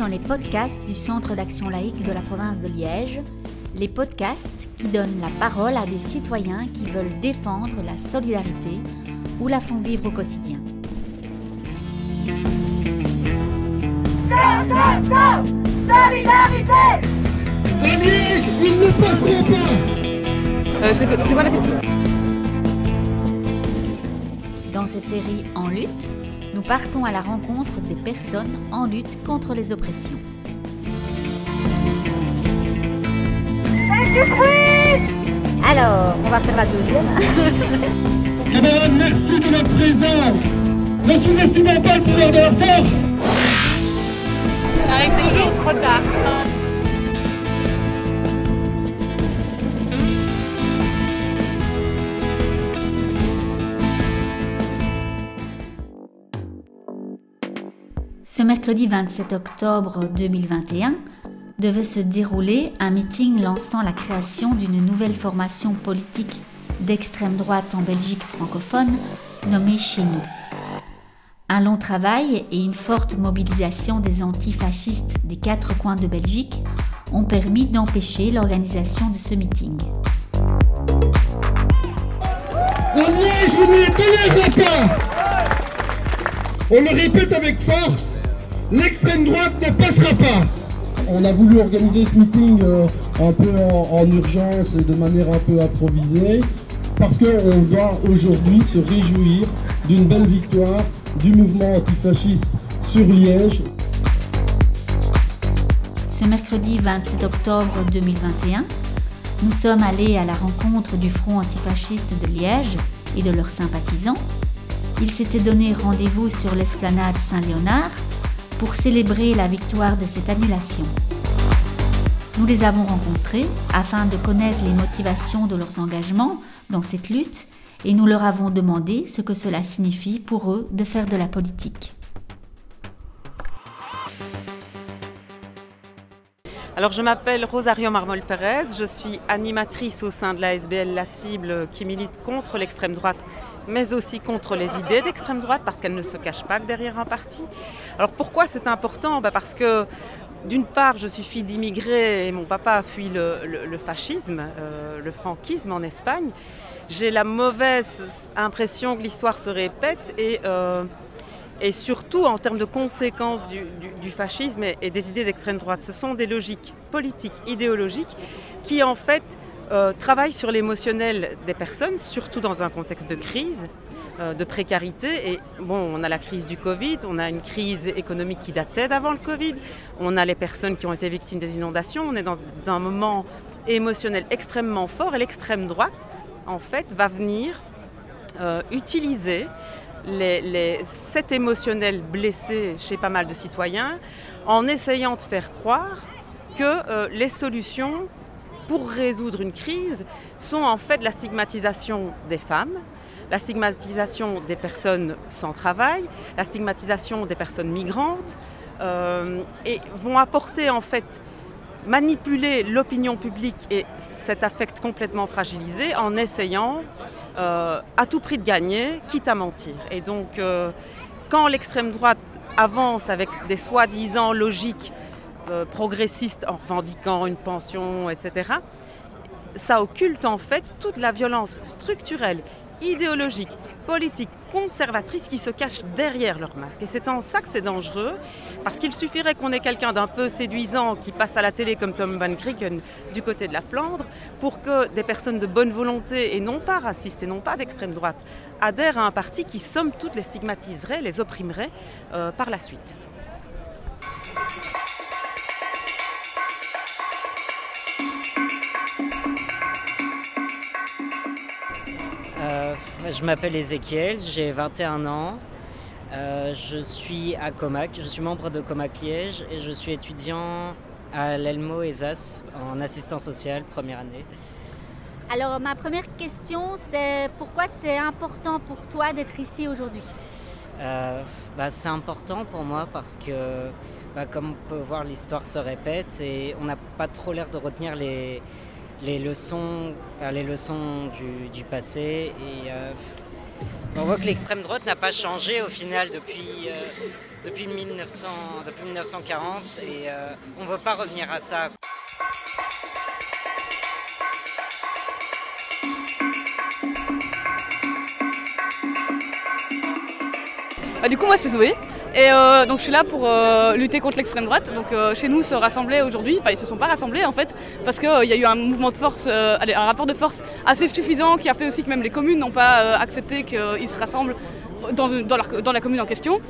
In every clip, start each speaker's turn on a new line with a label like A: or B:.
A: dans les podcasts du Centre d'action laïque de la province de Liège, les podcasts qui donnent la parole à des citoyens qui veulent défendre la solidarité ou la font vivre au quotidien.
B: Solidarité Liège, ils ne passeront pas
C: euh, C'était quoi la question?
A: Dans cette série En lutte, nous partons à la rencontre des personnes en lutte contre les oppressions. Alors, on va faire la deuxième.
B: Camarades, merci de votre présence. Ne sous-estimons pas le pouvoir de la force.
C: J'arrive toujours trop tard.
A: Ce mercredi 27 octobre 2021 devait se dérouler un meeting lançant la création d'une nouvelle formation politique d'extrême droite en Belgique francophone nommée Chez nous. Un long travail et une forte mobilisation des antifascistes des quatre coins de Belgique ont permis d'empêcher l'organisation de ce meeting.
B: On le répète avec force, l'extrême droite ne passera pas
D: on a voulu organiser ce meeting euh, un peu en, en, urgence et de manière un peu improvisée parce qu'on doit aujourd'hui se réjouir d'une belle victoire du mouvement antifasciste sur Liège.
A: Ce mercredi 27 octobre 2021, nous sommes allés à la rencontre du Front antifasciste de Liège et de leurs sympathisants. Ils s'étaient donné rendez-vous sur l'esplanade Saint-Léonard pour célébrer la victoire de cette annulation. Nous les avons rencontrés afin de connaître les motivations de leurs engagements dans cette lutte et nous leur avons demandé ce que cela signifie pour eux de faire de la politique.
C: Alors je m'appelle Rosario Marmol Pérez, je suis animatrice au sein de la SBL La Cible qui milite contre l'extrême droite mais aussi contre les idées d'extrême droite parce qu'elles ne se cachent pas derrière un parti. Alors pourquoi c'est important? Bah, Parce que d'une part, je suis fille d'immigrés et mon papa a fui le, fascisme, euh, le franquisme en Espagne. J'ai la mauvaise impression que l'histoire se répète et, euh, et surtout en termes de conséquences du, fascisme et, des idées d'extrême droite. Ce sont des logiques politiques, idéologiques qui en fait euh, travaillent sur l'émotionnel des personnes, surtout dans un contexte de crise euh, de précarité. Et bon, on a la crise du Covid, on a une crise économique qui datait d'avant le Covid, on a les personnes qui ont été victimes des inondations, on est dans, un moment émotionnel extrêmement fort et l'extrême droite, en fait, va venir euh, utiliser cet émotionnel blessé chez pas mal de citoyens en essayant de faire croire que les solutions pour résoudre une crise sont en fait la stigmatisation des femmes, la stigmatisation des personnes sans travail, la stigmatisation des personnes migrantes, euh, et vont apporter en fait manipuler l'opinion publique et cet affect complètement fragilisé en essayant euh, à tout prix de gagner, quitte à mentir. Et donc euh, quand l'extrême droite avance avec des soi-disant logiques euh, progressiste en revendiquant une pension, etc., ça occulte en fait toute la violence structurelle, idéologique, politique, conservatrice qui se cache derrière leur masque. Et c'est en ça que c'est dangereux, parce qu'il suffirait qu'on ait quelqu'un d'un peu séduisant qui passe à la télé comme Tom Van Krieken du côté de la Flandre, pour que des personnes de bonne volonté, et non pas racistes, et non pas d'extrême droite, adhèrent à un parti qui, somme toute, les stigmatiserait, les opprimerait euh, par la suite.
E: Je m'appelle Ezekiel, j'ai 21 ans. Euh, je suis à Comac, je suis membre de Comac Liège et je suis étudiant à l'Elmo ESAS en assistance sociale, première année.
A: Alors ma première question, c'est pourquoi c'est important pour toi d'être ici aujourd'hui?
E: Euh, bah, C'est important pour moi parce que, bah, comme on peut voir, l'histoire se répète et on n'a pas trop l'air de retenir les, les leçons, les leçons du, passé. Et, euh, On voit que l'extrême droite n'a pas changé au final depuis, euh, depuis, 1900, depuis 1940 et euh, on ne veut pas revenir à ça.
F: Bah, du coup, moi, c'est Zoé. Et euh, donc je suis là pour euh, lutter contre l'extrême droite. Donc euh, chez nous se rassembler aujourd'hui, enfin ils se sont pas rassemblés en fait, parce qu'il y a eu un mouvement de force, un rapport de force assez suffisant qui a fait aussi que même les communes n'ont pas accepté qu'ils se rassemblent dans, la commune en question.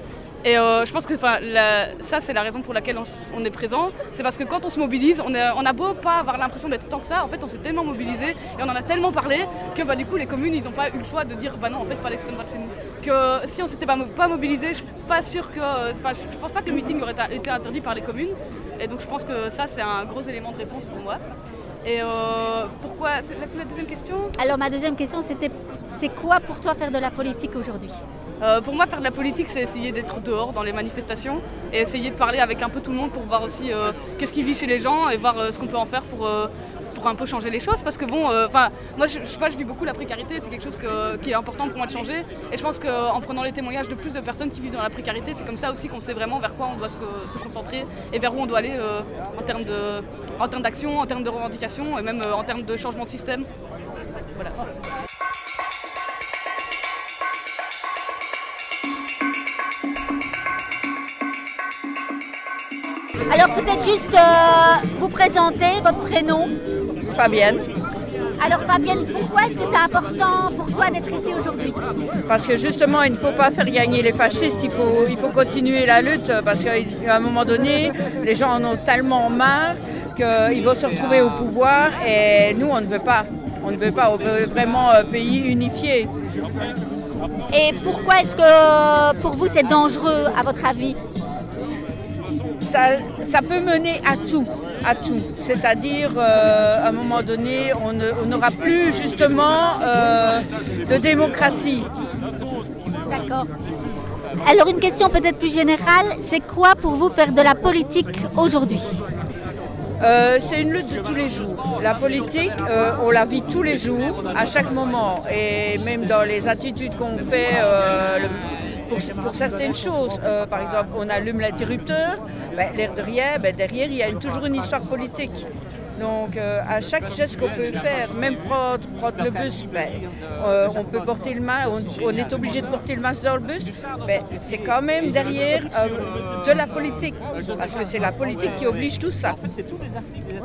F: Et euh, je pense que ça, c'est la raison pour laquelle on, est présent. C'est parce que quand on se mobilise, on, a beau pas avoir l'impression d'être tant que ça, en fait, on s'est tellement mobilisé et on en a tellement parlé que bah, du coup, les communes, ils n'ont pas eu le choix de dire bah non, en fait, pas l'extrême droite chez nous. Que si on s'était pas, mobilisé, je suis pas sûr que. je pense pas que le meeting aurait été interdit par les communes. Et donc, je pense que ça, c'est un gros élément de réponse pour moi. Et euh, pourquoi la, deuxième question?
A: Alors, ma deuxième question, c'était c'est quoi pour toi faire de la politique aujourd'hui?
F: Euh, pour moi, faire de la politique, c'est essayer d'être dehors dans les manifestations et essayer de parler avec un peu tout le monde pour voir aussi euh, qu'est-ce qui vit chez les gens et voir euh, ce qu'on peut en faire pour, pour un peu changer les choses. Parce que bon, enfin, moi, je, je, je vis beaucoup la précarité, c'est quelque chose qui est important pour moi de changer. Et je pense qu'en prenant les témoignages de plus de personnes qui vivent dans la précarité, c'est comme ça aussi qu'on sait vraiment vers quoi on doit se, concentrer et vers où on doit aller en termes d'action, en termes de revendication et même en termes de changement de système. Voilà.
A: Alors peut-être juste euh, vous présenter votre prénom.
G: Fabienne.
A: Alors Fabienne, pourquoi est-ce que c'est important pour toi d'être ici aujourd'hui?
G: Parce que justement, il ne faut pas faire gagner les fascistes, il faut, il faut continuer la lutte, parce qu'à un moment donné, les gens en ont tellement marre qu'ils vont se retrouver au pouvoir et nous, on ne veut pas. On ne veut pas, on veut vraiment un pays unifié.
A: Et pourquoi est-ce que pour vous c'est dangereux à votre avis?
G: Ça, peut mener à tout, à tout. C'est-à-dire, euh, à un moment donné, on n'aura plus justement euh, de démocratie.
A: D'accord. Alors une question peut-être plus générale, c'est quoi pour vous faire de la politique aujourd'hui?
G: Euh, c'est une lutte de tous les jours. La politique, on la vit tous les jours, à chaque moment. Et même dans les attitudes qu'on fait, pour, certaines choses, par exemple, on allume l'interrupteur, ben, l'air de rien, ben, derrière, il y a toujours une histoire politique. Donc euh, à chaque geste qu'on peut faire, même prendre, le bus, ben, euh, on peut porter le masque, on, est obligé de porter le masque dans le bus, c'est quand même derrière euh, de la politique, parce que c'est la politique qui oblige tout ça.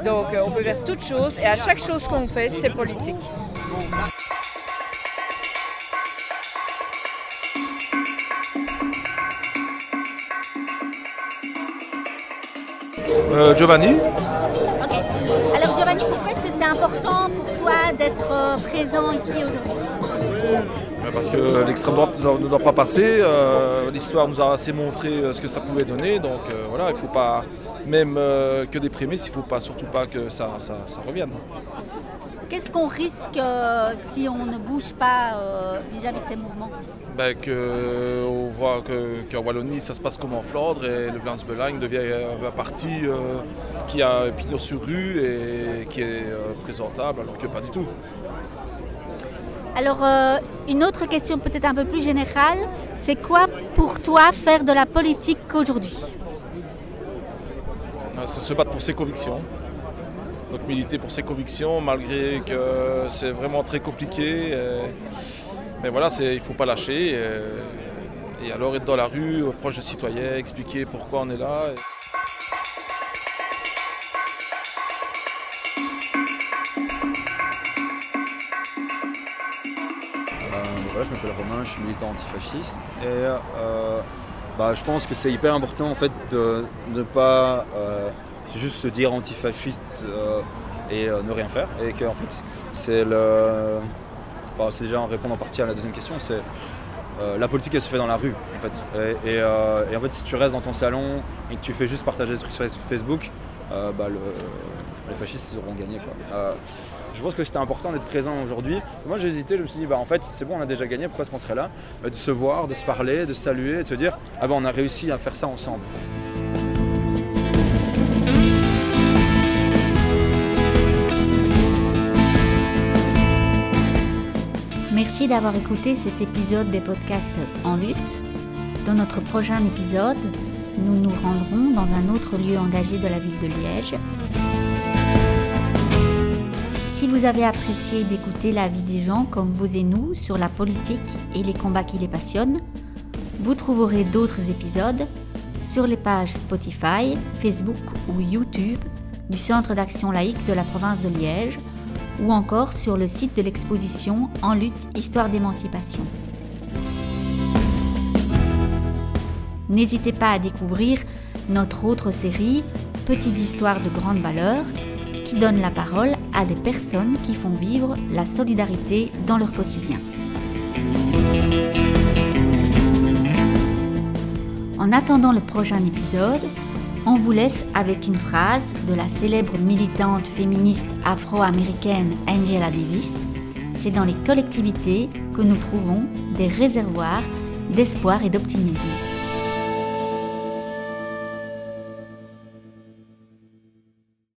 G: Donc on peut faire toutes choses et à chaque chose qu'on fait, c'est politique.
H: Euh, Giovanni.
A: Ok. Alors Giovanni, pourquoi est-ce que c'est important pour toi d'être euh, présent ici aujourd'hui?
H: Ben, parce que l'extrême droite ne doit pas passer. Euh, l'histoire nous a assez montré ce que ça pouvait donner. Donc voilà, il ne faut pas, même que des prémices, il ne faut pas, surtout pas que ça, ça, revienne.
A: Qu'est-ce qu'on risque si on ne bouge pas vis-à-vis de ces mouvements?
H: Ben, que, On voit qu'en Wallonie, ça se passe comme en Flandre et le Vlaams-Belang devient un parti euh, qui a pignon sur rue et qui est euh, présentable, alors que pas du tout.
A: Alors, euh, une autre question peut-être un peu plus générale, c'est quoi pour toi faire de la politique aujourd'hui?
H: C'est se battre pour ses convictions. Donc militer pour ses convictions, malgré que c'est vraiment très compliqué. Mais voilà, il ne faut pas lâcher. Euh, et, alors être dans la rue, proche des citoyens, expliquer pourquoi on est là.
I: Euh, je m'appelle Romain, je suis militant antifasciste et euh, bah, je pense que c'est hyper important en fait de ne pas juste se dire antifasciste et ne rien faire et que en fait c'est le c'est déjà en répondant en partie à la deuxième question, c'est euh, la politique elle se fait dans la rue en fait. Euh, et, en fait si tu restes dans ton salon et que tu fais juste partager des trucs sur Facebook, euh, bah, les fascistes auront gagné je pense que c'était important d'être présent aujourd'hui. Moi j'ai hésité, je me suis dit bah en fait c'est bon on a déjà gagné, pourquoi est-ce qu'on serait là? De se voir, de se parler, de se saluer, de se dire ah bah on a réussi à faire ça ensemble.
A: Merci d'avoir écouté cet épisode des podcasts En lutte. Dans notre prochain épisode, nous nous rendrons dans un autre lieu engagé de la ville de Liège. Si vous avez apprécié d'écouter la vie des gens comme vous et nous sur la politique et les combats qui les passionnent, vous trouverez d'autres épisodes sur les pages Spotify, Facebook ou YouTube du Centre d'action laïque de la province de Liège ou encore sur le site de l'exposition En lutte Histoire d'émancipation. N'hésitez pas à découvrir notre autre série Petites histoires de grande valeur qui donne la parole à des personnes qui font vivre la solidarité dans leur quotidien. En attendant le prochain épisode, on vous laisse avec une phrase de la célèbre militante féministe afro-américaine Angela Davis. C'est dans les collectivités que nous trouvons des réservoirs d'espoir et d'optimisme.